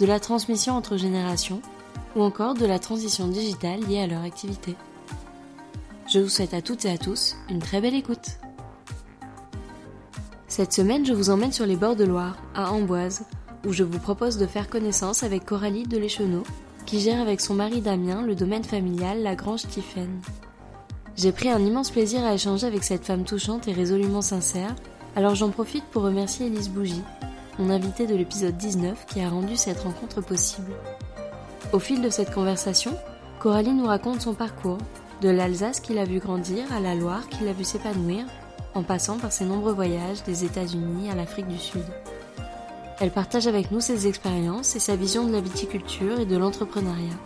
de la transmission entre générations ou encore de la transition digitale liée à leur activité. Je vous souhaite à toutes et à tous une très belle écoute. Cette semaine, je vous emmène sur les bords de Loire, à Amboise, où je vous propose de faire connaissance avec Coralie Delécheneau, qui gère avec son mari Damien le domaine familial La Grange. J'ai pris un immense plaisir à échanger avec cette femme touchante et résolument sincère, alors j'en profite pour remercier Elise Bougie, mon invitée de l'épisode 19 qui a rendu cette rencontre possible. Au fil de cette conversation, Coralie nous raconte son parcours, de l'Alsace qu'il a vu grandir à la Loire qu'il a vu s'épanouir, en passant par ses nombreux voyages des États-Unis à l'Afrique du Sud. Elle partage avec nous ses expériences et sa vision de la viticulture et de l'entrepreneuriat.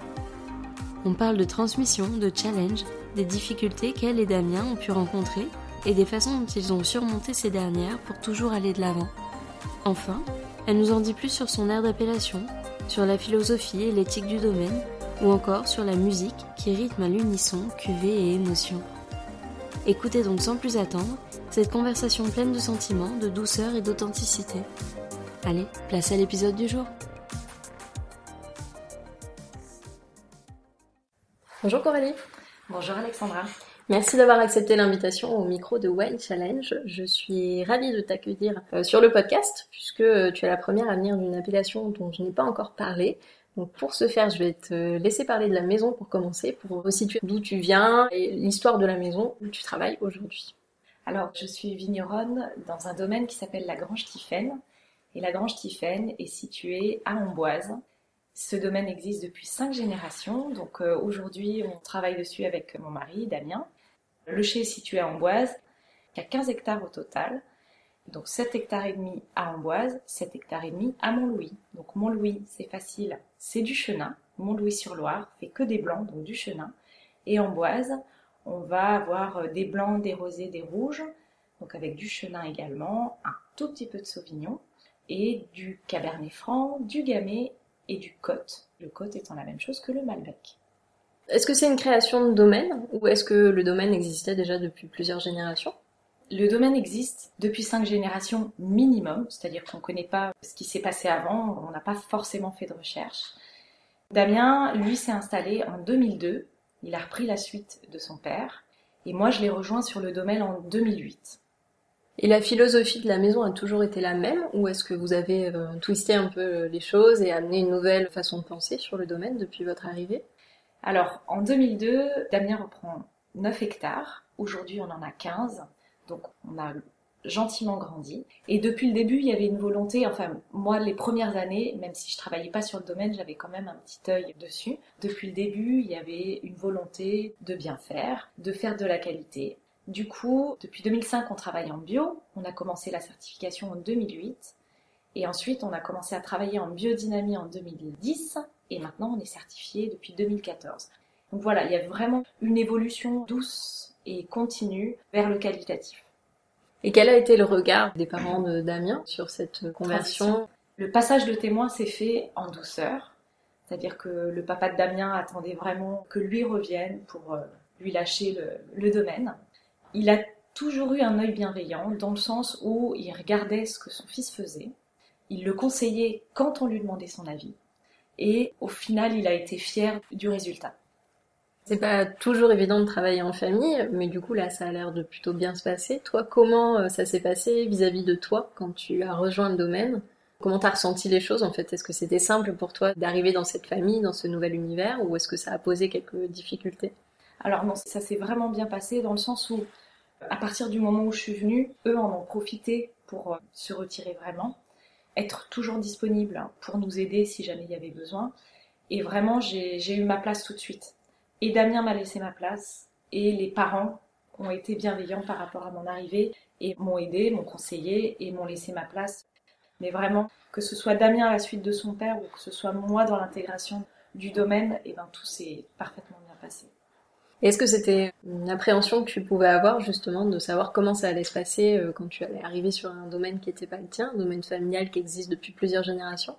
On parle de transmission, de challenge, des difficultés qu'elle et Damien ont pu rencontrer et des façons dont ils ont surmonté ces dernières pour toujours aller de l'avant. Enfin, elle nous en dit plus sur son aire d'appellation, sur la philosophie et l'éthique du domaine, ou encore sur la musique qui rythme à l'unisson cuvée et émotion. Écoutez donc sans plus attendre cette conversation pleine de sentiments, de douceur et d'authenticité. Allez, place à l'épisode du jour. Bonjour Coralie. Bonjour Alexandra. Merci d'avoir accepté l'invitation au micro de Wine Challenge. Je suis ravie de t'accueillir euh, sur le podcast puisque euh, tu es la première à venir d'une appellation dont je n'ai pas encore parlé. Donc pour ce faire, je vais te laisser parler de la maison pour commencer, pour resituer d'où tu viens et l'histoire de la maison où tu travailles aujourd'hui. Alors, je suis vigneronne dans un domaine qui s'appelle la Grange Tiphaine. Et la Grange Tiphaine est située à Amboise. Ce domaine existe depuis cinq générations. Donc euh, aujourd'hui, on travaille dessus avec mon mari, Damien. Le chai est situé à Amboise. Il y a 15 hectares au total. Donc 7 hectares et demi à Amboise, 7 hectares et demi à Montlouis. Donc Montlouis, c'est facile, c'est du chenin. Montlouis-sur-Loire fait que des blancs, donc du chenin. Et Amboise, on va avoir des blancs, des rosés, des rouges, donc avec du chenin également, un tout petit peu de sauvignon, et du cabernet franc, du gamay et du côte. Le côte étant la même chose que le malbec. Est-ce que c'est une création de domaine ou est-ce que le domaine existait déjà depuis plusieurs générations? Le domaine existe depuis cinq générations minimum, c'est-à-dire qu'on ne connaît pas ce qui s'est passé avant, on n'a pas forcément fait de recherche. Damien, lui, s'est installé en 2002, il a repris la suite de son père, et moi je l'ai rejoint sur le domaine en 2008. Et la philosophie de la maison a toujours été la même ou est-ce que vous avez euh, twisté un peu les choses et amené une nouvelle façon de penser sur le domaine depuis votre arrivée? Alors, en 2002, Damien reprend 9 hectares. Aujourd'hui, on en a 15. Donc, on a gentiment grandi. Et depuis le début, il y avait une volonté, enfin, moi, les premières années, même si je travaillais pas sur le domaine, j'avais quand même un petit œil dessus. Depuis le début, il y avait une volonté de bien faire, de faire de la qualité. Du coup, depuis 2005, on travaille en bio. On a commencé la certification en 2008. Et ensuite, on a commencé à travailler en biodynamie en 2010 et maintenant on est certifié depuis 2014. Donc voilà, il y a vraiment une évolution douce et continue vers le qualitatif. Et quel a été le regard des parents de Damien sur cette conversion? Le passage de témoin s'est fait en douceur, c'est-à-dire que le papa de Damien attendait vraiment que lui revienne pour euh, lui lâcher le, le domaine. Il a toujours eu un œil bienveillant dans le sens où il regardait ce que son fils faisait, il le conseillait quand on lui demandait son avis, et au final, il a été fier du résultat. C'est pas toujours évident de travailler en famille, mais du coup là, ça a l'air de plutôt bien se passer. Toi, comment euh, ça s'est passé vis-à-vis de toi quand tu as rejoint le domaine? Comment t'as ressenti les choses en fait? Est-ce que c'était simple pour toi d'arriver dans cette famille, dans ce nouvel univers, ou est-ce que ça a posé quelques difficultés? Alors non, ça s'est vraiment bien passé dans le sens où, à partir du moment où je suis venue, eux en ont profité pour euh, se retirer vraiment être toujours disponible pour nous aider si jamais il y avait besoin. Et vraiment, j'ai eu ma place tout de suite. Et Damien m'a laissé ma place. Et les parents ont été bienveillants par rapport à mon arrivée et m'ont aidé, m'ont conseillé et m'ont laissé ma place. Mais vraiment, que ce soit Damien à la suite de son père ou que ce soit moi dans l'intégration du domaine, et eh ben tout s'est parfaitement bien passé. Est-ce que c'était une appréhension que tu pouvais avoir justement de savoir comment ça allait se passer euh, quand tu allais arriver sur un domaine qui n'était pas le tien, un domaine familial qui existe depuis plusieurs générations?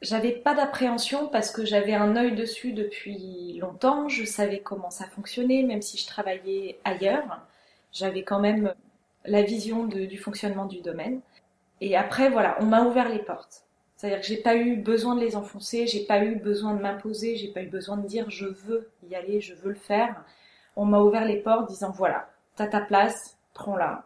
J'avais pas d'appréhension parce que j'avais un œil dessus depuis longtemps, je savais comment ça fonctionnait, même si je travaillais ailleurs, j'avais quand même la vision du fonctionnement du domaine. Et après, voilà, on m'a ouvert les portes. C'est-à-dire que j'ai pas eu besoin de les enfoncer, j'ai pas eu besoin de m'imposer, j'ai pas eu besoin de dire je veux y aller, je veux le faire. On m'a ouvert les portes disant voilà, t'as ta place, prends-la.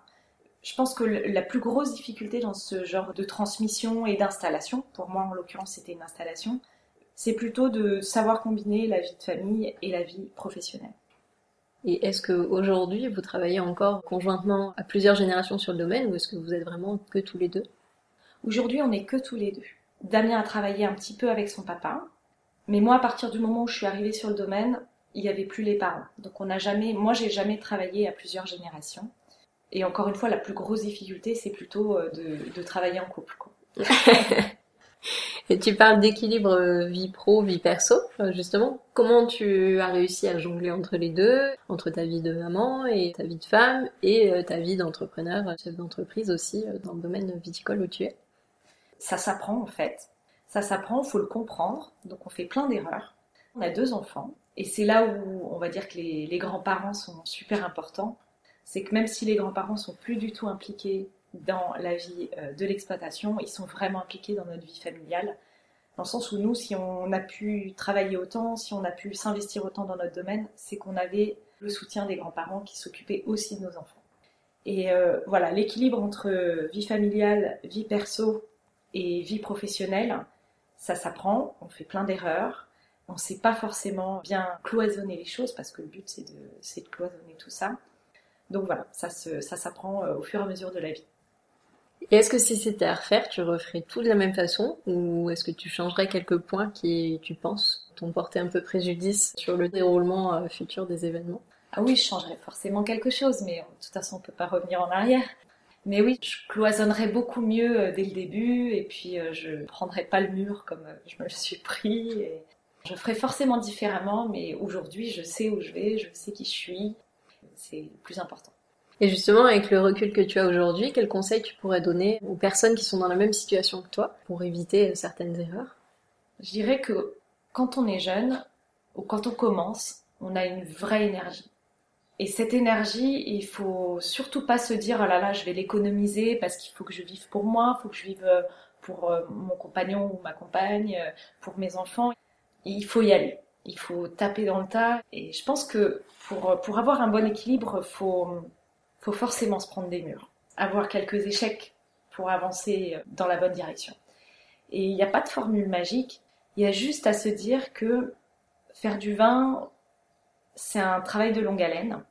Je pense que la plus grosse difficulté dans ce genre de transmission et d'installation, pour moi en l'occurrence c'était une installation, c'est plutôt de savoir combiner la vie de famille et la vie professionnelle. Et est-ce qu'aujourd'hui vous travaillez encore conjointement à plusieurs générations sur le domaine ou est-ce que vous êtes vraiment que tous les deux? Aujourd'hui, on n'est que tous les deux. Damien a travaillé un petit peu avec son papa, mais moi, à partir du moment où je suis arrivée sur le domaine, il n'y avait plus les parents. Donc on n'a jamais, moi, j'ai jamais travaillé à plusieurs générations. Et encore une fois, la plus grosse difficulté, c'est plutôt euh, de, travailler en couple. Et tu parles d'équilibre euh, vie pro, vie perso, euh, justement. Comment tu as réussi à jongler entre les deux, entre ta vie de maman et ta vie de femme, et ta vie d'entrepreneur, chef d'entreprise aussi, dans le domaine viticole où tu es? Ça s'apprend en fait. Ça s'apprend, faut le comprendre. Donc on fait plein d'erreurs. On a deux enfants. Et c'est là où on va dire que les, grands-parents sont super importants. C'est que même si les grands-parents sont plus du tout impliqués dans la vie euh, de l'exploitation, ils sont vraiment impliqués dans notre vie familiale. Dans le sens où nous, si on a pu travailler autant, si on a pu s'investir autant dans notre domaine, c'est qu'on avait le soutien des grands-parents qui s'occupaient aussi de nos enfants. Et euh, voilà, l'équilibre entre vie familiale, vie perso et vie professionnelle, ça s'apprend, on fait plein d'erreurs, on ne sait pas forcément bien cloisonner les choses parce que le but c'est de, de cloisonner tout ça. Donc voilà, ça, ça s'apprend euh, au fur et à mesure de la vie. Et est-ce que si c'était à refaire, tu referais tout de la même façon ou est-ce que tu changerais quelques points qui, tu penses, t'ont porté un peu préjudice sur le déroulement euh, futur des événements? Ah oui, je changerais forcément quelque chose, mais de toute façon, on ne peut pas revenir en arrière. Mais oui, je cloisonnerais beaucoup mieux euh, dès le début et puis euh, je prendrais pas le mur comme euh, je me le suis pris. Et je ferais forcément différemment, mais aujourd'hui je sais où je vais, je sais qui je suis. C'est le plus important. Et justement, avec le recul que tu as aujourd'hui, quels conseils tu pourrais donner aux personnes qui sont dans la même situation que toi pour éviter certaines erreurs? Je dirais que quand on est jeune ou quand on commence, on a une vraie énergie. Et cette énergie, il faut surtout pas se dire oh là là, je vais l'économiser parce qu'il faut que je vive pour moi, il faut que je vive euh, pour euh, mon compagnon ou ma compagne, euh, pour mes enfants. Il faut y aller. Il faut taper dans le tas. Et je pense que pour, pour avoir un bon équilibre, faut, faut forcément se prendre des murs. Avoir quelques échecs pour avancer dans la bonne direction. Et il n'y a pas de formule magique. Il y a juste à se dire que faire du vin, c'est un travail de longue haleine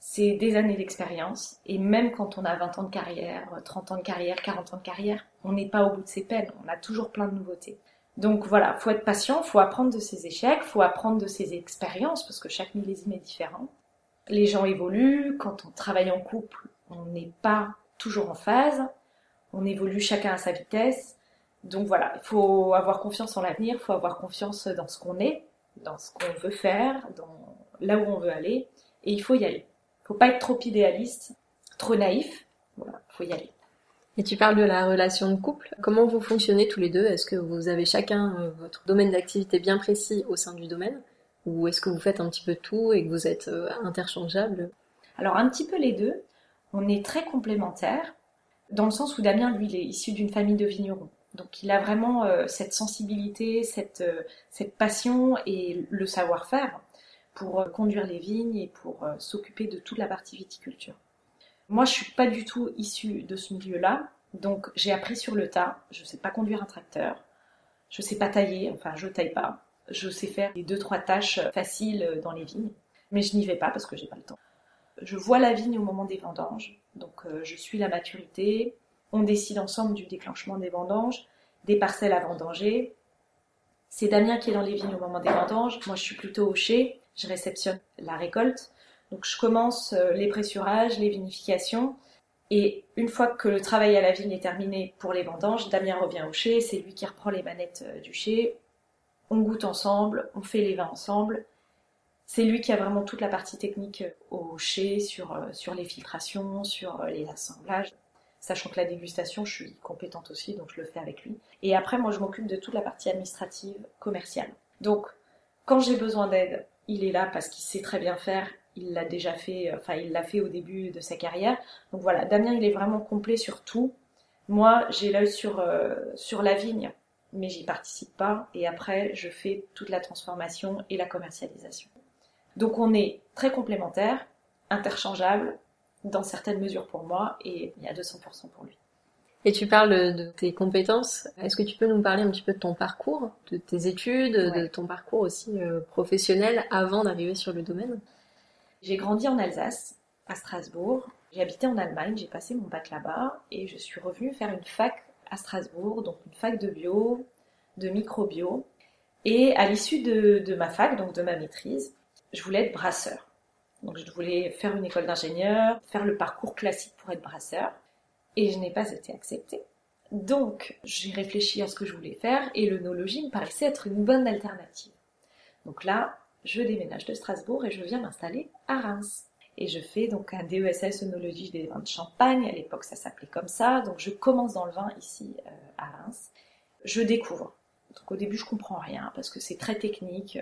c'est des années d'expérience. Et même quand on a 20 ans de carrière, 30 ans de carrière, 40 ans de carrière, on n'est pas au bout de ses peines. On a toujours plein de nouveautés. Donc voilà, faut être patient, faut apprendre de ses échecs, faut apprendre de ses expériences parce que chaque millésime est différent. Les gens évoluent. Quand on travaille en couple, on n'est pas toujours en phase. On évolue chacun à sa vitesse. Donc voilà, il faut avoir confiance en l'avenir, faut avoir confiance dans ce qu'on est, dans ce qu'on veut faire, dans là où on veut aller, et il faut y aller faut pas être trop idéaliste, trop naïf. Voilà, faut y aller. Et tu parles de la relation de couple. Comment vous fonctionnez tous les deux? Est-ce que vous avez chacun euh, votre domaine d'activité bien précis au sein du domaine? Ou est-ce que vous faites un petit peu tout et que vous êtes euh, interchangeables? Alors un petit peu les deux. On est très complémentaires dans le sens où Damien, lui, il est issu d'une famille de vignerons. Donc il a vraiment euh, cette sensibilité, cette, cette passion et le savoir-faire pour euh, conduire les vignes et pour euh, s'occuper de toute la partie viticulture. Moi, je suis pas du tout issue de ce milieu-là, donc j'ai appris sur le tas. Je sais pas conduire un tracteur, je sais pas tailler, enfin je taille pas. Je sais faire les deux trois tâches faciles dans les vignes, mais je n'y vais pas parce que j'ai pas le temps. Je vois la vigne au moment des vendanges, donc euh, je suis la maturité. On décide ensemble du déclenchement des vendanges, des parcelles à vendanger. C'est Damien qui est dans les vignes au moment des vendanges. Moi, je suis plutôt au je réceptionne la récolte. Donc je commence euh, les pressurages, les vinifications. Et une fois que le travail à la vigne est terminé pour les vendanges, Damien revient au chai, c'est lui qui reprend les manettes euh, du chai. On goûte ensemble, on fait les vins ensemble. C'est lui qui a vraiment toute la partie technique euh, au chai, sur, sur les filtrations, sur les assemblages. Sachant que la dégustation, je suis compétente aussi, donc je le fais avec lui. Et après, moi, je m'occupe de toute la partie administrative, commerciale. Donc, quand j'ai besoin d'aide, il est là parce qu'il sait très bien faire il l'a déjà fait, enfin il l'a fait au début de sa carrière. Donc voilà, Damien il est vraiment complet sur tout. Moi j'ai l'œil sur, euh, sur la vigne, mais j'y participe pas. Et après je fais toute la transformation et la commercialisation. Donc on est très complémentaires, interchangeables dans certaines mesures pour moi et il y a 200% pour lui. Et tu parles de tes compétences. Est-ce que tu peux nous parler un petit peu de ton parcours, de tes études, de ton parcours aussi euh, professionnel avant d'arriver sur le domaine? J'ai grandi en Alsace, à Strasbourg. J'ai habité en Allemagne, j'ai passé mon bac là-bas et je suis revenue faire une fac à Strasbourg, donc une fac de bio, de microbio. Et à l'issue de, ma fac, donc de ma maîtrise, je voulais être brasseur. Donc je voulais faire une école d'ingénieur, faire le parcours classique pour être brasseur. Et je n'ai pas été acceptée. Donc j'ai réfléchi à ce que je voulais faire et l'œnologie me paraissait être une bonne alternative. Donc là, je déménage de Strasbourg et je viens m'installer à Reims. Et je fais donc un DESS œnologie des vins de Champagne, à l'époque ça s'appelait comme ça, donc je commence dans le vin ici euh, à Reims. Je découvre. Donc au début je comprends rien parce que c'est très technique.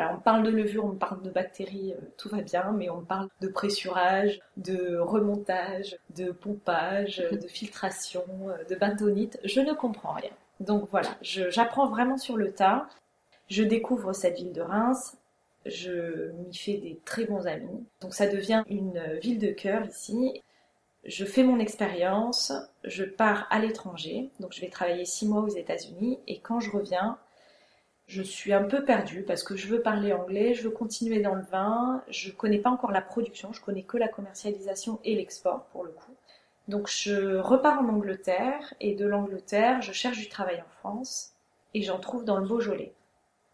Euh. Voilà, on parle de levure, on parle de bactéries, euh, tout va bien, mais on parle de pressurage, de remontage, de pompage, de filtration, de bentonite. Je ne comprends rien. Donc voilà, j'apprends vraiment sur le tas. Je découvre cette ville de Reims, je m'y fais des très bons amis. Donc ça devient une ville de cœur ici. Je fais mon expérience, je pars à l'étranger, donc je vais travailler six mois aux États-Unis et quand je reviens, je suis un peu perdue parce que je veux parler anglais, je veux continuer dans le vin, je connais pas encore la production, je connais que la commercialisation et l'export pour le coup. Donc je repars en Angleterre et de l'Angleterre, je cherche du travail en France et j'en trouve dans le Beaujolais.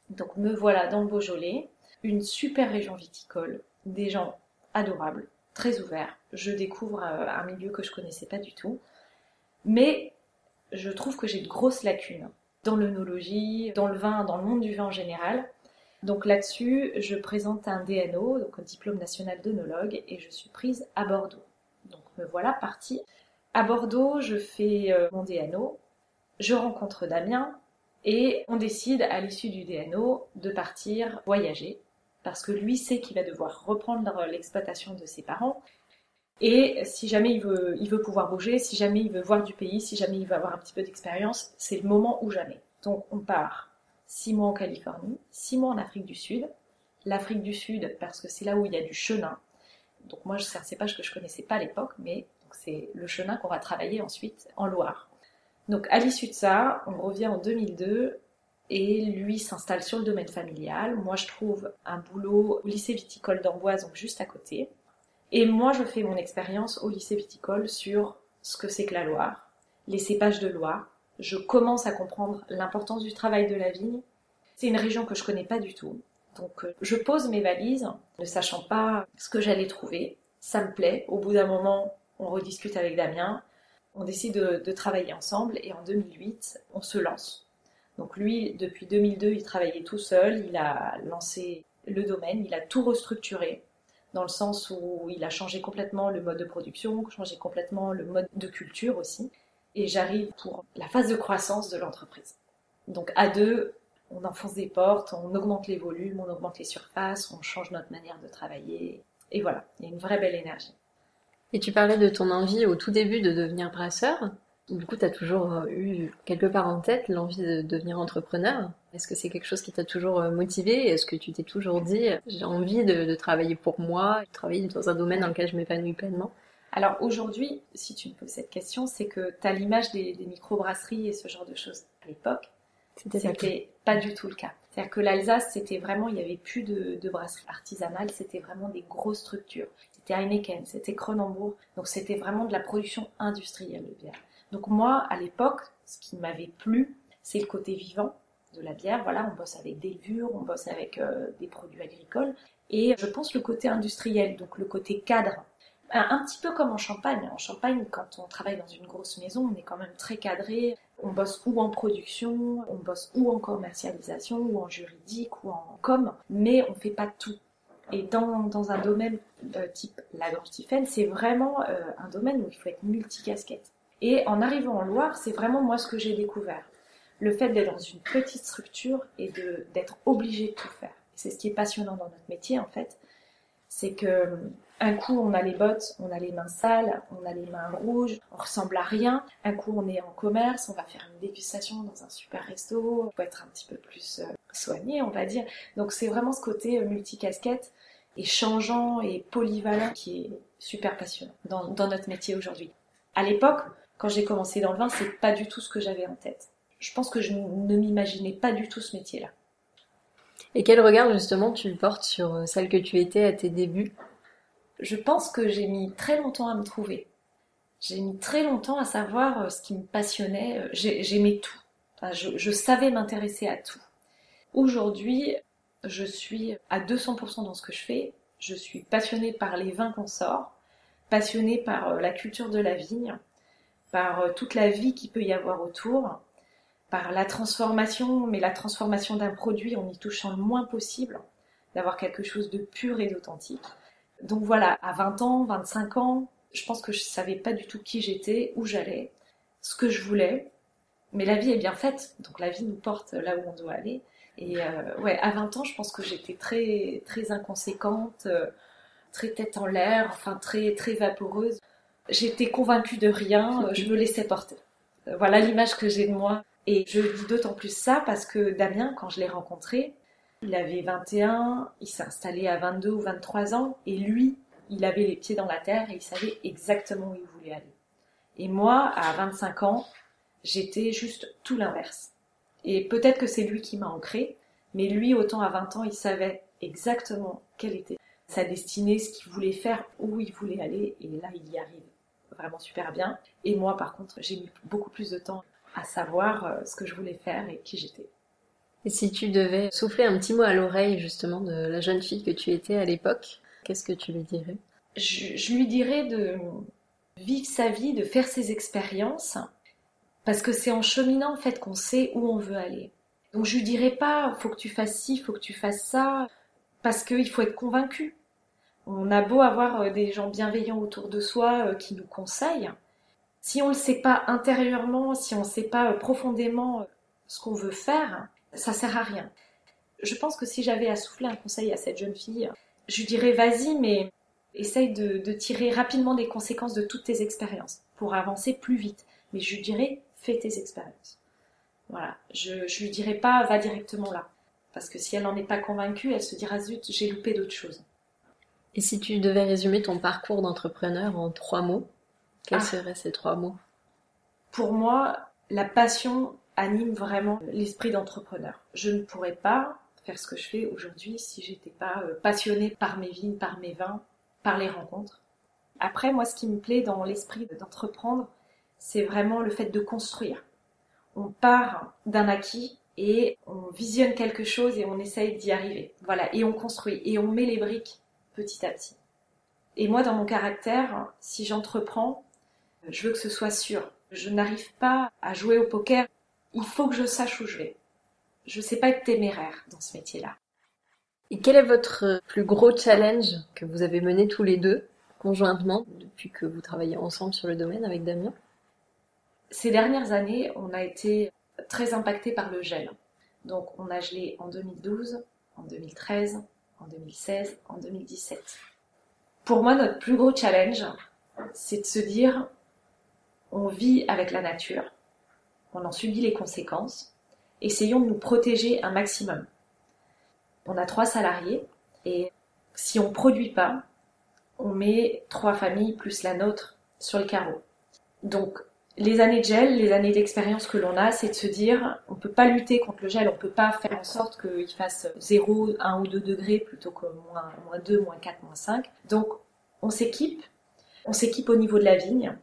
Donc me voilà dans le Beaujolais, une super région viticole, des gens adorables, très ouverts. Je découvre euh, un milieu que je connaissais pas du tout. Mais je trouve que j'ai de grosses lacunes dans l'œnologie, dans le vin, dans le monde du vin en général. Donc là-dessus, je présente un DNO, donc un diplôme national d'œnologue, et je suis prise à Bordeaux. Donc me voilà partie. À Bordeaux, je fais euh, mon DNO, je rencontre Damien, et on décide à l'issue du DNO de partir voyager parce que lui sait qu'il va devoir reprendre l'exploitation de ses parents. Et si jamais il veut, pouvoir bouger, si jamais il veut voir du pays, si jamais il veut avoir un petit peu d'expérience, c'est le moment ou jamais. Donc on part six mois en Californie, six mois en Afrique du Sud. L'Afrique du Sud parce que c'est là où il y a du chenin. Donc moi c'est un cépage que je connaissais pas à l'époque, mais c'est le chenin qu'on va travailler ensuite en Loire. Donc à l'issue de ça, on revient en 2002 et lui s'installe sur le domaine familial. Moi, je trouve un boulot au lycée viticole d'Amboise, donc juste à côté. Et moi, je fais mon expérience au lycée viticole sur ce que c'est que la Loire, les cépages de Loire. Je commence à comprendre l'importance du travail de la vigne. C'est une région que je connais pas du tout. Donc, euh, je pose mes valises, ne sachant pas ce que j'allais trouver. Ça me plaît. Au bout d'un moment, on rediscute avec Damien on décide de, travailler ensemble et en 2008, on se lance. Donc lui, depuis 2002, il travaillait tout seul, il a lancé le domaine, il a tout restructuré dans le sens où il a changé complètement le mode de production, changé complètement le mode de culture aussi. Et j'arrive pour la phase de croissance de l'entreprise. Donc à deux, on enfonce des portes, on augmente les volumes, on augmente les surfaces, on change notre manière de travailler. Et voilà, il y a une vraie belle énergie. Et tu parlais de ton envie au tout début de devenir brasseur. Du coup, tu as toujours euh, eu quelque part en tête l'envie de devenir entrepreneur. Est-ce que c'est quelque chose qui t'a toujours euh, motivé? Est-ce que tu t'es toujours dit j'ai envie de, travailler pour moi, de travailler dans un domaine dans lequel je m'épanouis pleinement? Alors aujourd'hui, si tu me poses cette question, c'est que tu as l'image des, des micro-brasseries et ce genre de choses. À l'époque, c'était pas du tout le cas. C'est-à-dire que l'Alsace, c'était vraiment, il n'y avait plus de, de brasseries artisanales, c'était vraiment des grosses structures c'était Heineken, c'était Cronenbourg. Donc c'était vraiment de la production industrielle de bière. Donc moi, à l'époque, ce qui m'avait plu, c'est le côté vivant de la bière. Voilà, on bosse avec des levures, on bosse avec euh, des produits agricoles. Et je pense le côté industriel, donc le côté cadre, Un, petit peu comme en Champagne. En Champagne, quand on travaille dans une grosse maison, on est quand même très cadré. On bosse ou en production, on bosse ou en commercialisation, ou en juridique, ou en com, mais on fait pas tout. Et dans, dans un domaine euh, type la c'est vraiment euh, un domaine où il faut être multicasquette. Et en arrivant en Loire, c'est vraiment moi ce que j'ai découvert. Le fait d'être dans une petite structure et d'être obligé de tout faire. C'est ce qui est passionnant dans notre métier en fait. C'est que un coup on a les bottes, on a les mains sales, on a les mains rouges, on ressemble à rien. Un coup on est en commerce, on va faire une dégustation dans un super resto, on peut être un petit peu plus euh, soigné, on va dire. Donc c'est vraiment ce côté multicasquette et changeant et polyvalent qui est super passionnant dans, dans notre métier aujourd'hui. À l'époque, quand j'ai commencé dans le vin, c'est pas du tout ce que j'avais en tête. Je pense que je ne m'imaginais pas du tout ce métier-là. Et quel regard justement tu portes sur euh, celle que tu étais à tes débuts? Je pense que j'ai mis très longtemps à me trouver. J'ai mis très longtemps à savoir euh, ce qui me passionnait. Euh, j'aimais tout. je, je savais m'intéresser à tout. Aujourd'hui, je suis à 200% dans ce que je fais. Je suis passionnée par les vins qu'on sort, passionnée par la culture de la vigne, par euh, toute la vie qu'il peut y avoir autour, par la transformation, mais la transformation d'un produit en y touchant le moins possible, d'avoir quelque chose de pur et d'authentique. Donc voilà, à 20 ans, 25 ans, je pense que je savais pas du tout qui j'étais, où j'allais, ce que je voulais. Mais la vie est bien faite, donc la vie nous porte là où on doit aller. Et euh, ouais, à 20 ans, je pense que j'étais très, très inconséquente, euh, très tête en l'air, enfin très, très vaporeuse. J'étais convaincue de rien, euh, je me laissais porter. Voilà l'image que j'ai de moi. Et je dis d'autant plus ça parce que Damien, quand je l'ai rencontré, il avait 21, il s'est installé à 22 ou 23 ans, et lui, il avait les pieds dans la terre et il savait exactement où il voulait aller. Et moi, à 25 ans, j'étais juste tout l'inverse. Et peut-être que c'est lui qui m'a ancré, mais lui, autant à 20 ans, il savait exactement quelle était sa destinée, ce qu'il voulait faire, où il voulait aller, et là, il y arrive vraiment super bien. Et moi, par contre, j'ai mis beaucoup plus de temps à savoir euh, ce que je voulais faire et qui j'étais. Et si tu devais souffler un petit mot à l'oreille justement de la jeune fille que tu étais à l'époque, qu'est-ce que tu lui dirais? Je, je, lui dirais de vivre sa vie, de faire ses expériences, parce que c'est en cheminant en fait qu'on sait où on veut aller. Donc je lui dirais pas faut que tu fasses ci, faut que tu fasses ça, parce qu'il faut être convaincu. On a beau avoir euh, des gens bienveillants autour de soi euh, qui nous conseillent, si on ne le sait pas intérieurement, si on ne sait pas euh, profondément ce qu'on veut faire, ça sert à rien. Je pense que si j'avais à souffler un conseil à cette jeune fille, je lui dirais vas-y, mais essaye de, tirer rapidement des conséquences de toutes tes expériences pour avancer plus vite. Mais je lui dirais fais tes expériences. Voilà, je, je lui dirai pas va directement là. Parce que si elle n'en est pas convaincue, elle se dira zut, j'ai loupé d'autres choses. Et si tu devais résumer ton parcours d'entrepreneur en trois mots, quels ah. seraient ces trois mots? Pour moi, la passion anime vraiment l'esprit d'entrepreneur. Je ne pourrais pas faire ce que je fais aujourd'hui si j'étais pas euh, passionnée par mes vignes, par mes vins, par les rencontres. Après, moi, ce qui me plaît dans l'esprit d'entreprendre, c'est vraiment le fait de construire. On part d'un acquis et on visionne quelque chose et on essaye d'y arriver. Voilà, et on construit et on met les briques petit à petit. Et moi, dans mon caractère, si j'entreprends, je veux que ce soit sûr. Je n'arrive pas à jouer au poker. Il faut que je sache où je vais. Je ne sais pas être téméraire dans ce métier-là. Et quel est votre plus gros challenge que vous avez mené tous les deux, conjointement, depuis que vous travaillez ensemble sur le domaine avec Damien? Ces dernières années, on a été très impacté par le gel. Donc on a gelé en 2012, en 2013, en 2016, en 2017. Pour moi, notre plus gros challenge, c'est de se dire, on vit avec la nature, on en subit les conséquences, essayons de nous protéger un maximum. On a trois salariés et si on ne produit pas, on met trois familles plus la nôtre sur le carreau. Donc les années de gel, les années d'expérience que l'on a, c'est de se dire, on peut pas lutter contre le gel, on peut pas faire en sorte qu'il fasse 0, 1 ou 2 degrés plutôt que moins, moins 2, moins 4, moins 5. Donc, on s'équipe, on s'équipe au niveau de la vigne,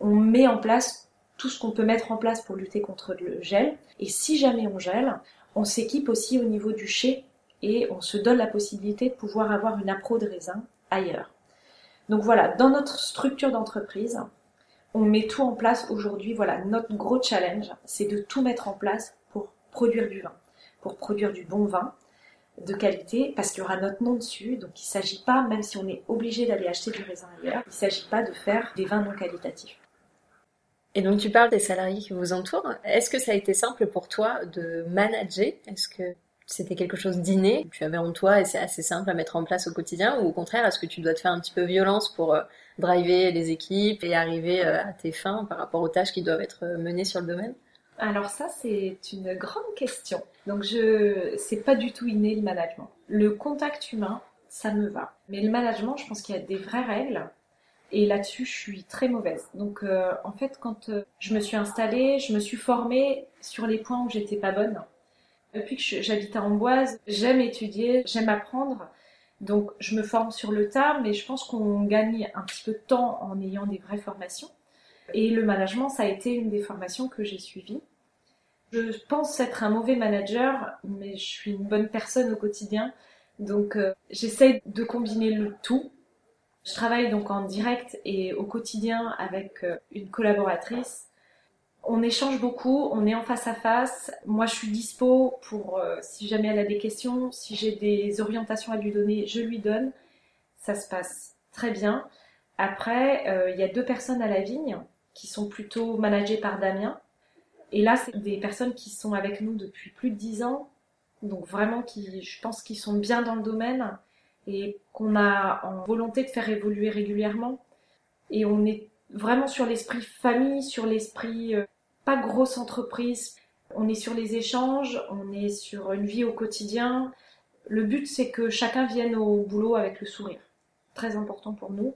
on met en place tout ce qu'on peut mettre en place pour lutter contre le gel. Et si jamais on gèle, on s'équipe aussi au niveau du chai et on se donne la possibilité de pouvoir avoir une appro de raisin ailleurs. Donc voilà, dans notre structure d'entreprise, on met tout en place aujourd'hui. Voilà, notre gros challenge, c'est de tout mettre en place pour produire du vin, pour produire du bon vin de qualité, parce qu'il y aura notre nom dessus. Donc il ne s'agit pas, même si on est obligé d'aller acheter du raisin ailleurs, il ne s'agit pas de faire des vins non qualitatifs. Et donc tu parles des salariés qui vous entourent. Est-ce que ça a été simple pour toi de manager? Est-ce que c'était quelque chose d'inné? Tu avais en toi et c'est assez simple à mettre en place au quotidien ou au contraire est-ce que tu dois te faire un petit peu violence pour euh, driver les équipes et arriver euh, à tes fins par rapport aux tâches qui doivent être euh, menées sur le domaine? Alors ça c'est une grande question. Donc je c'est pas du tout inné le management. Le contact humain, ça me va. Mais le management, je pense qu'il y a des vraies règles et là-dessus, je suis très mauvaise. Donc, en fait, quand je me suis installée, je me suis formée sur les points où j'étais pas bonne. Depuis que j'habite à Amboise, j'aime étudier, j'aime apprendre. Donc je me forme sur le tas, mais je pense qu'on gagne un petit peu de temps en ayant des vraies formations. Et le management, ça a été une des formations que j'ai suivies. Je pense être un mauvais manager, mais je suis une bonne personne au quotidien. Donc euh, j'essaie de combiner le tout. Je travaille donc en direct et au quotidien avec euh, une collaboratrice on échange beaucoup, on est en face à face. Moi, je suis dispo pour euh, si jamais elle a des questions, si j'ai des orientations à lui donner, je lui donne. Ça se passe très bien. Après, euh, il y a deux personnes à la vigne qui sont plutôt managées par Damien. Et là, c'est des personnes qui sont avec nous depuis plus de dix ans. Donc vraiment, qui, je pense qu'ils sont bien dans le domaine et qu'on a en volonté de faire évoluer régulièrement. Et on est vraiment sur l'esprit famille, sur l'esprit euh, pas grosse entreprise. On est sur les échanges, on est sur une vie au quotidien. Le but, c'est que chacun vienne au boulot avec le sourire. Très important pour nous.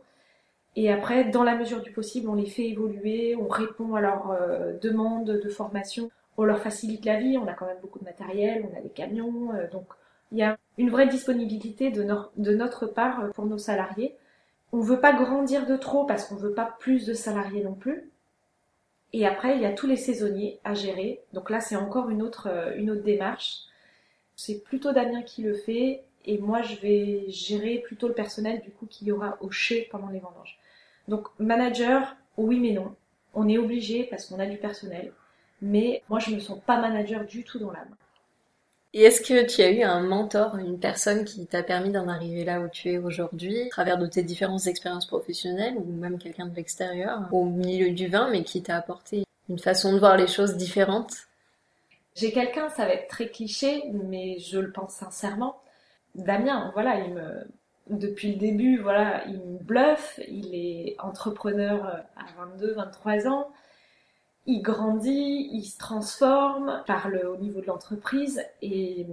Et après, dans la mesure du possible, on les fait évoluer, on répond à leurs euh, demandes de formation, on leur facilite la vie, on a quand même beaucoup de matériel, on a des camions, euh, donc il y a une vraie disponibilité de, de notre part pour nos salariés. On ne veut pas grandir de trop parce qu'on ne veut pas plus de salariés non plus. Et après, il y a tous les saisonniers à gérer. Donc là, c'est encore une autre, euh, une autre démarche. C'est plutôt Damien qui le fait. Et moi, je vais gérer plutôt le personnel du coup qu'il y aura au chez pendant les vendanges. Donc manager, oui mais non. On est obligé parce qu'on a du personnel. Mais moi, je ne me sens pas manager du tout dans l'âme. Et est-ce que tu as eu un mentor, une personne qui t'a permis d'en arriver là où tu es aujourd'hui, à travers de tes différentes expériences professionnelles, ou même quelqu'un de l'extérieur, au milieu du vin, mais qui t'a apporté une façon de voir les choses différentes? J'ai quelqu'un, ça va être très cliché, mais je le pense sincèrement. Damien, voilà, il me, depuis le début, voilà, il me bluffe, il est entrepreneur à 22, 23 ans il grandit, il se transforme, parle au niveau de l'entreprise et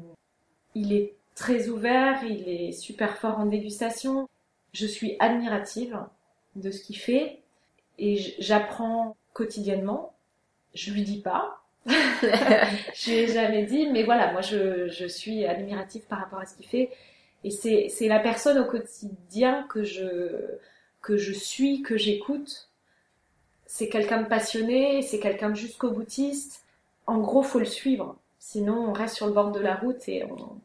il est très ouvert, il est super fort en dégustation. Je suis admirative de ce qu'il fait et j'apprends quotidiennement. Je lui dis pas, je lui ai jamais dit, mais voilà, moi je, je suis admirative par rapport à ce qu'il fait et c'est la personne au quotidien que je que je suis, que j'écoute c'est quelqu'un de passionné, c'est quelqu'un de jusqu'au boutiste. En gros, faut le suivre. Sinon, on reste sur le bord de la route et on,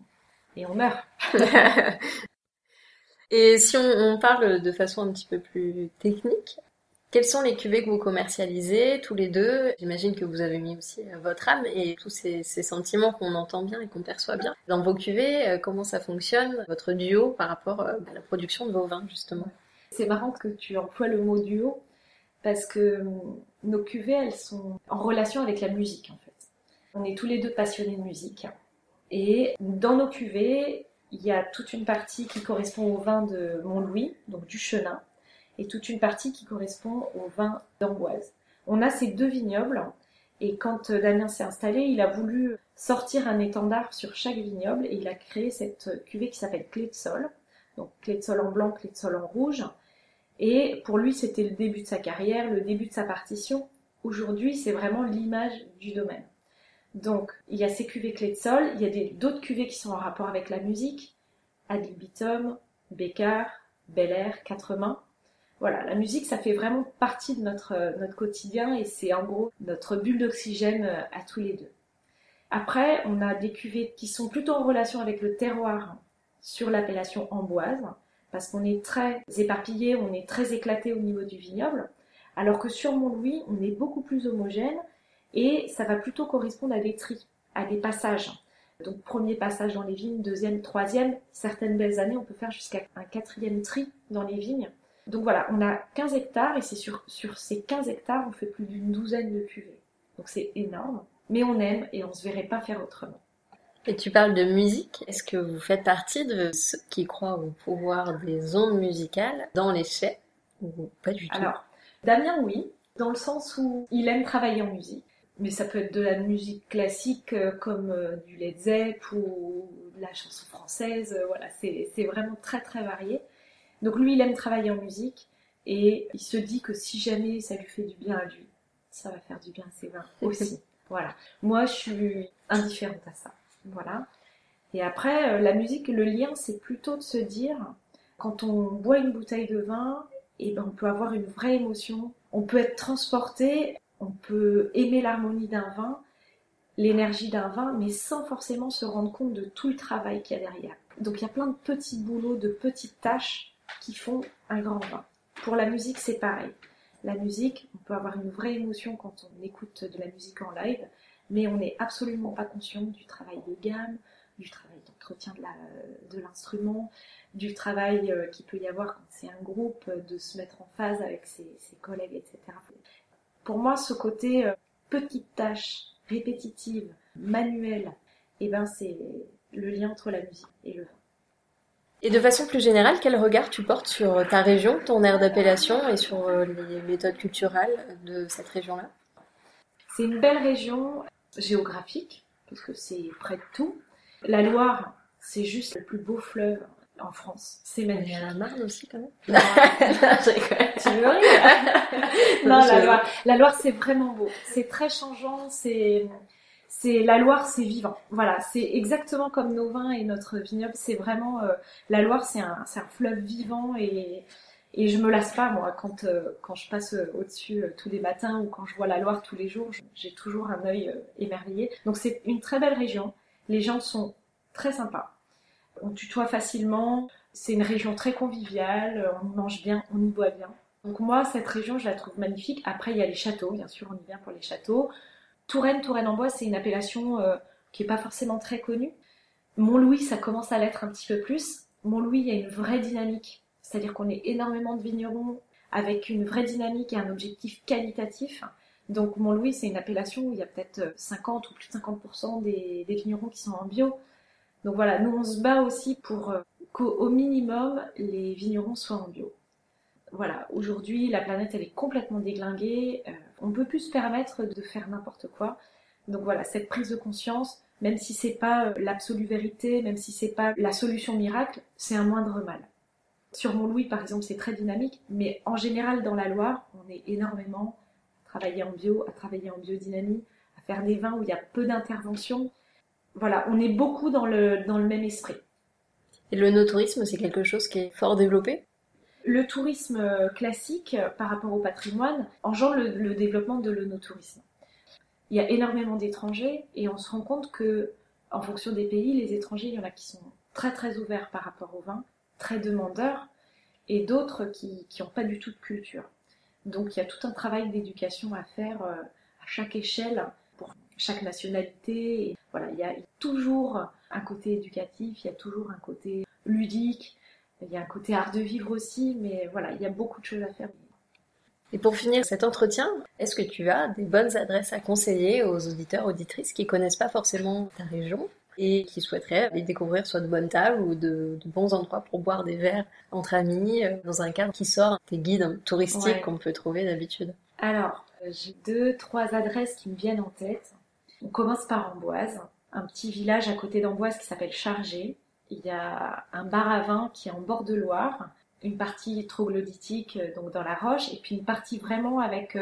et on meurt. et si on, parle de façon un petit peu plus technique, quelles sont les cuvées que vous commercialisez tous les deux? J'imagine que vous avez mis aussi euh, votre âme et tous ces, sentiments qu'on entend bien et qu'on perçoit bien. Dans vos cuvées, euh, comment ça fonctionne, votre duo par rapport euh, à la production de vos vins justement? C'est marrant que tu emploies le mot duo parce que hum, nos cuvées, elles sont en relation avec la musique en fait. On est tous les deux passionnés de musique et dans nos cuvées, il y a toute une partie qui correspond au vin de Montlouis, donc du Chenin, et toute une partie qui correspond au vin d'Amboise. On a ces deux vignobles et quand Damien s'est installé, il a voulu sortir un étendard sur chaque vignoble et il a créé cette cuvée qui s'appelle Clé de Sol. Donc clé de sol en blanc, clé de sol en rouge. Et pour lui, c'était le début de sa carrière, le début de sa partition. Aujourd'hui, c'est vraiment l'image du domaine. Donc, il y a ces cuvées clés de sol, il y a d'autres cuvées qui sont en rapport avec la musique, Ad libitum, Bécard, Bel Air, Quatre Mains. Voilà, la musique, ça fait vraiment partie de notre, notre quotidien et c'est en gros notre bulle d'oxygène euh, à tous les deux. Après, on a des cuvées qui sont plutôt en relation avec le terroir sur l'appellation amboise, parce qu'on est très éparpillé, on est très éclaté au niveau du vignoble, alors que sur Mont-Louis, on est beaucoup plus homogène et ça va plutôt correspondre à des tris, à des passages. Donc premier passage dans les vignes, deuxième, troisième, certaines belles années, on peut faire jusqu'à un quatrième tri dans les vignes. Donc voilà, on a 15 hectares et c'est sur, ces 15 hectares, on fait plus d'une douzaine de cuvées. Donc c'est énorme, mais on aime et on ne se verrait pas faire autrement. Et tu parles de musique. Est-ce que vous faites partie de ceux qui croient au pouvoir des ondes musicales dans les chais ou pas du tout? Alors, Damien, oui, dans le sens où il aime travailler en musique. Mais ça peut être de la musique classique euh, comme euh, du Led Zepp ou de la chanson française. Euh, voilà, c'est vraiment très très varié. Donc lui, il aime travailler en musique et il se dit que si jamais ça lui fait du bien à lui, ça va faire du bien à ses vins aussi. voilà. Moi, je suis indifférente à ça. Voilà. Et après, euh, la musique, le lien, c'est plutôt de se dire, quand on boit une bouteille de vin, et eh ben, on peut avoir une vraie émotion, on peut être transporté, on peut aimer l'harmonie d'un vin, l'énergie d'un vin, mais sans forcément se rendre compte de tout le travail qu'il y a derrière. Donc il y a plein de petits boulots, de petites tâches qui font un grand vin. Pour la musique, c'est pareil. La musique, on peut avoir une vraie émotion quand on écoute de la musique en live, mais on n'est absolument pas conscient du travail de gamme, du travail d'entretien de l'instrument, du travail euh, qu'il peut y avoir quand c'est un groupe, euh, de se mettre en phase avec ses, collègues, etc. Pour moi, ce côté euh, petite tâche répétitive, manuelle, eh ben, c'est le lien entre la musique et le vin. Et de façon plus générale, quel regard tu portes sur ta région, ton aire d'appellation et sur les méthodes culturelles de cette région-là? C'est une belle région géographique, parce que c'est près de tout. La Loire, c'est juste le plus beau fleuve en France. C'est magnifique. Il y a la Marne aussi, quand même. Non, tu veux rire Non, la Loire, la Loire, c'est vraiment beau. C'est très changeant. C'est, c'est la Loire, c'est vivant. Voilà, c'est exactement comme nos vins et notre vignoble. C'est vraiment euh, la Loire, c'est un, c'est un fleuve vivant et et je me lasse pas, moi, quand, euh, quand je passe euh, au-dessus euh, tous les matins ou quand je vois la Loire tous les jours, j'ai toujours un œil émerveillé. Donc c'est une très belle région. Les gens sont très sympas. On tutoie facilement. C'est une région très conviviale. On y mange bien, on y boit bien. Donc moi, cette région, je la trouve magnifique. Après, il y a les châteaux. Bien sûr, on y vient pour les châteaux. Touraine, Touraine-en-Bois, c'est une appellation qui est pas forcément très connue. Mont-Louis, ça commence à l'être un petit peu plus. Mont-Louis, il y a une vraie dynamique c'est-à-dire qu'on est énormément de vignerons avec une vraie dynamique et un objectif qualitatif. Donc Mont-Louis, c'est une appellation où il y a peut-être 50 ou plus de 50% des, vignerons qui sont en bio. Donc voilà, nous on se bat aussi pour euh, qu'au minimum les vignerons soient en bio. Voilà, aujourd'hui la planète elle est complètement déglinguée, euh, on ne peut plus se permettre de faire n'importe quoi. Donc voilà, cette prise de conscience, même si c'est pas euh, l'absolue vérité, même si c'est pas la solution miracle, c'est un moindre mal. Sur Mont-Louis, par exemple, c'est très dynamique, mais en général, dans la Loire, on est énormément à travailler en bio, à travailler en biodynamie, à faire des vins où il y a peu d'intervention. Voilà, on est beaucoup dans le, dans le même esprit. Et le no-tourisme, c'est quelque chose qui est fort développé? Le tourisme euh, classique, euh, par rapport au patrimoine, engendre le, le développement de l'onotourisme. Il y a énormément d'étrangers et on se rend compte que, en fonction des pays, les étrangers, il y en a qui sont très très ouverts par rapport au vin, très demandeurs et d'autres qui n'ont pas du tout de culture. Donc il y a tout un travail d'éducation à faire euh, à chaque échelle pour chaque nationalité. Voilà, il y a toujours un côté éducatif, il y a toujours un côté ludique, il y a un côté art de vivre aussi, mais voilà, il y a beaucoup de choses à faire. Et pour finir cet entretien, est-ce que tu as des bonnes adresses à conseiller aux auditeurs, auditrices qui connaissent pas forcément ta région? Et qui souhaiteraient les découvrir soit de bonnes tables ou de, bons endroits pour boire des verres entre amis euh, dans un cadre qui sort des guides touristiques qu'on peut trouver d'habitude. Alors, euh, j'ai deux, trois adresses qui me viennent en tête. On commence par Amboise, un petit village à côté d'Amboise qui s'appelle Chargé. Il y a un bar à vin qui est en bord de Loire, une partie troglodytique euh, donc dans la roche et puis une partie vraiment avec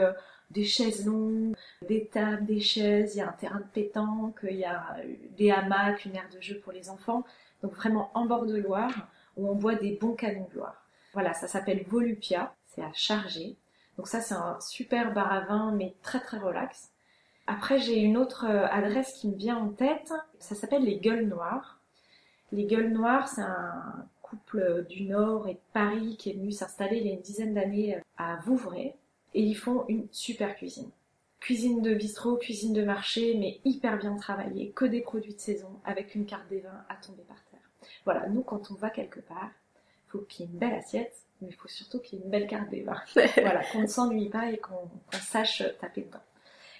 des chaises longues, des tables, des chaises, il y a un terrain de pétanque, il y a des hamacs, une aire de jeu pour les enfants. Donc vraiment en bord de Loire, où on boit des bons canons de Loire. Voilà, ça s'appelle Volupia, c'est à charger. Donc ça c'est un super bar à vin, mais très très relax. Après j'ai une autre euh, adresse qui me vient en tête, ça s'appelle les Gueules Noires. Les Gueules Noires, c'est un couple du Nord et de Paris qui est venu s'installer il y a une dizaine d'années à Vouvray. Et ils font une super cuisine. Cuisine de bistrot, cuisine de marché, mais hyper bien travaillée, que des produits de saison, avec une carte des vins à tomber par terre. Voilà, nous quand on va quelque part, il faut qu'il y ait une belle assiette, mais il faut surtout qu'il y ait une belle carte des vins. voilà, qu'on ne s'ennuie pas et qu'on sache taper dedans.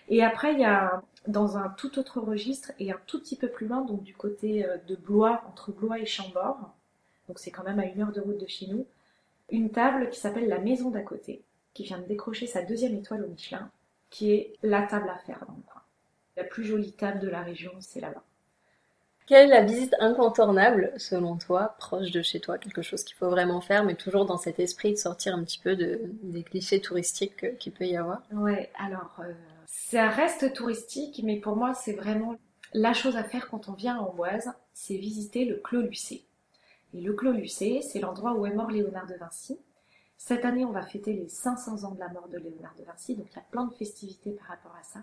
Et après, il y a dans un tout autre registre et un tout petit peu plus loin, donc du côté euh, de Blois, entre Blois et Chambord, donc c'est quand même à une heure de route de chez nous, une table qui s'appelle la Maison d'à côté, qui vient de décrocher sa deuxième étoile au Michelin, qui est la table à faire dans le coin. La plus jolie table de la région, c'est là-bas. Quelle est la visite incontournable, selon toi, proche de chez toi? Quelque chose qu'il faut vraiment faire, mais toujours dans cet esprit de sortir un petit peu de, des clichés touristiques qu'il peut y avoir? Ouais, alors, euh, ça reste touristique, mais pour moi, c'est vraiment la chose à faire quand on vient à Amboise, c'est visiter le Clos Lucé. Et le Clos Lucé, c'est l'endroit où est mort Léonard de Vinci. Cette année, on va fêter les 500 ans de la mort de Léonard de Vinci, donc il y a plein de festivités par rapport à ça.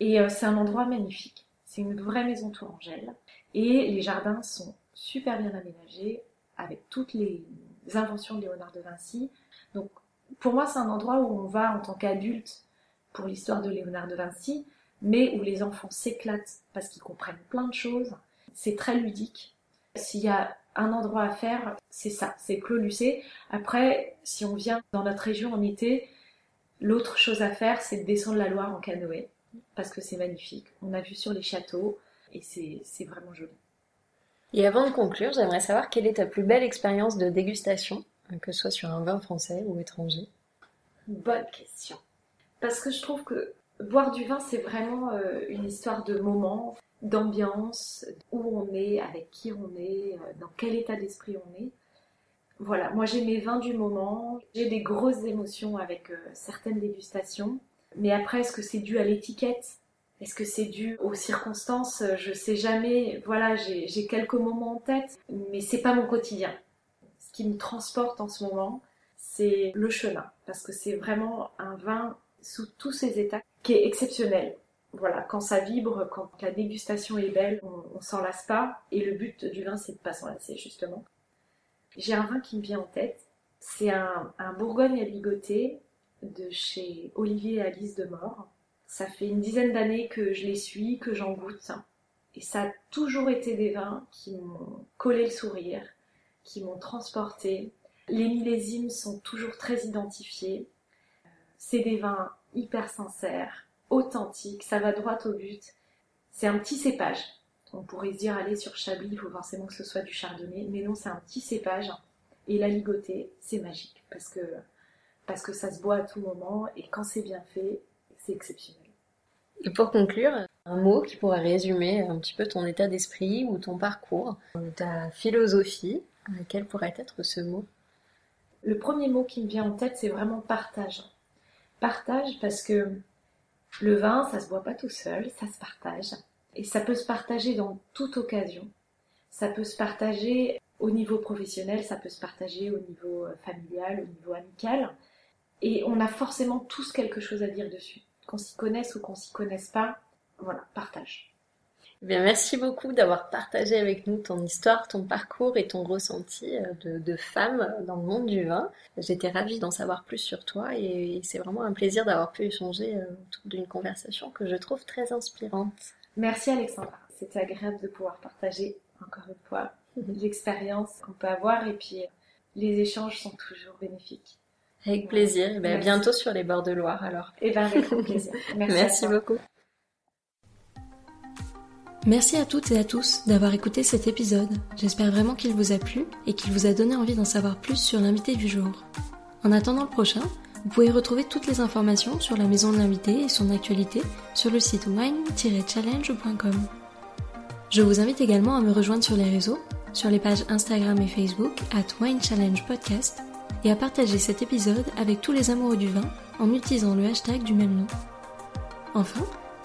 Et euh, c'est un endroit magnifique. C'est une vraie maison tourangelle. Et les jardins sont super bien aménagés, avec toutes les inventions de Léonard de Vinci. Donc, pour moi, c'est un endroit où on va en tant qu'adulte pour l'histoire de Léonard de Vinci, mais où les enfants s'éclatent parce qu'ils comprennent plein de choses. C'est très ludique. S'il y a un endroit à faire, c'est ça, c'est Clos Lucé. Après, si on vient dans notre région en été, l'autre chose à faire, c'est de descendre la Loire en canoë, parce que c'est magnifique. On a vu sur les châteaux, et c'est vraiment joli. Et avant de conclure, j'aimerais savoir quelle est ta plus belle expérience de dégustation, que ce soit sur un vin français ou étranger? Bonne question. Parce que je trouve que boire du vin, c'est vraiment euh, une histoire de moment d'ambiance, où on est, avec qui on est, euh, dans quel état d'esprit on est. Voilà, moi j'ai mes vins du moment, j'ai des grosses émotions avec euh, certaines dégustations, mais après est-ce que c'est dû à l'étiquette? Est-ce que c'est dû aux circonstances? Je sais jamais, voilà, j'ai quelques moments en tête, mais c'est pas mon quotidien. Ce qui me transporte en ce moment, c'est le chemin, parce que c'est vraiment un vin sous tous ses états qui est exceptionnel voilà, quand ça vibre, quand la dégustation est belle, on, s'en lasse pas. Et le but du vin, c'est de pas s'en lasser, justement. J'ai un vin qui me vient en tête. C'est un, Bourgogne à ligoter de chez Olivier et Alice de Mort. Ça fait une dizaine d'années que je les suis, que j'en goûte. Et ça a toujours été des vins qui m'ont collé le sourire, qui m'ont transporté. Les millésimes sont toujours très identifiés. C'est des vins hyper sincères, authentique, ça va droit au but. C'est un petit cépage. On pourrait se dire, aller sur Chablis, il faut forcément que ce soit du chardonnay, mais non, c'est un petit cépage. Et la ligotée, c'est magique, parce que, parce que ça se boit à tout moment, et quand c'est bien fait, c'est exceptionnel. Et pour conclure, un mot qui pourrait résumer un petit peu ton état d'esprit ou ton parcours, ta philosophie, quel pourrait être ce mot? Le premier mot qui me vient en tête, c'est vraiment partage. Partage parce que le vin, ça se boit pas tout seul, ça se partage. Et ça peut se partager dans toute occasion. Ça peut se partager au niveau professionnel, ça peut se partager au niveau euh, familial, au niveau amical. Et on a forcément tous quelque chose à dire dessus. Qu'on s'y connaisse ou qu'on s'y connaisse pas, voilà, partage. Eh bien, merci beaucoup d'avoir partagé avec nous ton histoire, ton parcours et ton ressenti euh, de, femme dans le monde du vin. J'étais ravie d'en savoir plus sur toi et c'est vraiment un plaisir d'avoir pu échanger euh, autour d'une conversation que je trouve très inspirante. Merci Alexandra, c'était agréable de pouvoir partager encore une fois l'expérience qu'on peut avoir et puis les échanges sont toujours bénéfiques. Avec plaisir, et bien, bientôt sur les bords de Loire alors. Et eh bien avec plaisir. Merci, Merci beaucoup. Merci à toutes et à tous d'avoir écouté cet épisode. J'espère vraiment qu'il vous a plu et qu'il vous a donné envie d'en savoir plus sur l'invité du jour. En attendant le prochain, vous pouvez retrouver toutes les informations sur la maison de l'invité et son actualité sur le site wine-challenge.com. Je vous invite également à me rejoindre sur les réseaux, sur les pages Instagram et Facebook at Wine Challenge Podcast et à partager cet épisode avec tous les amoureux du vin en utilisant le hashtag du même nom. Enfin,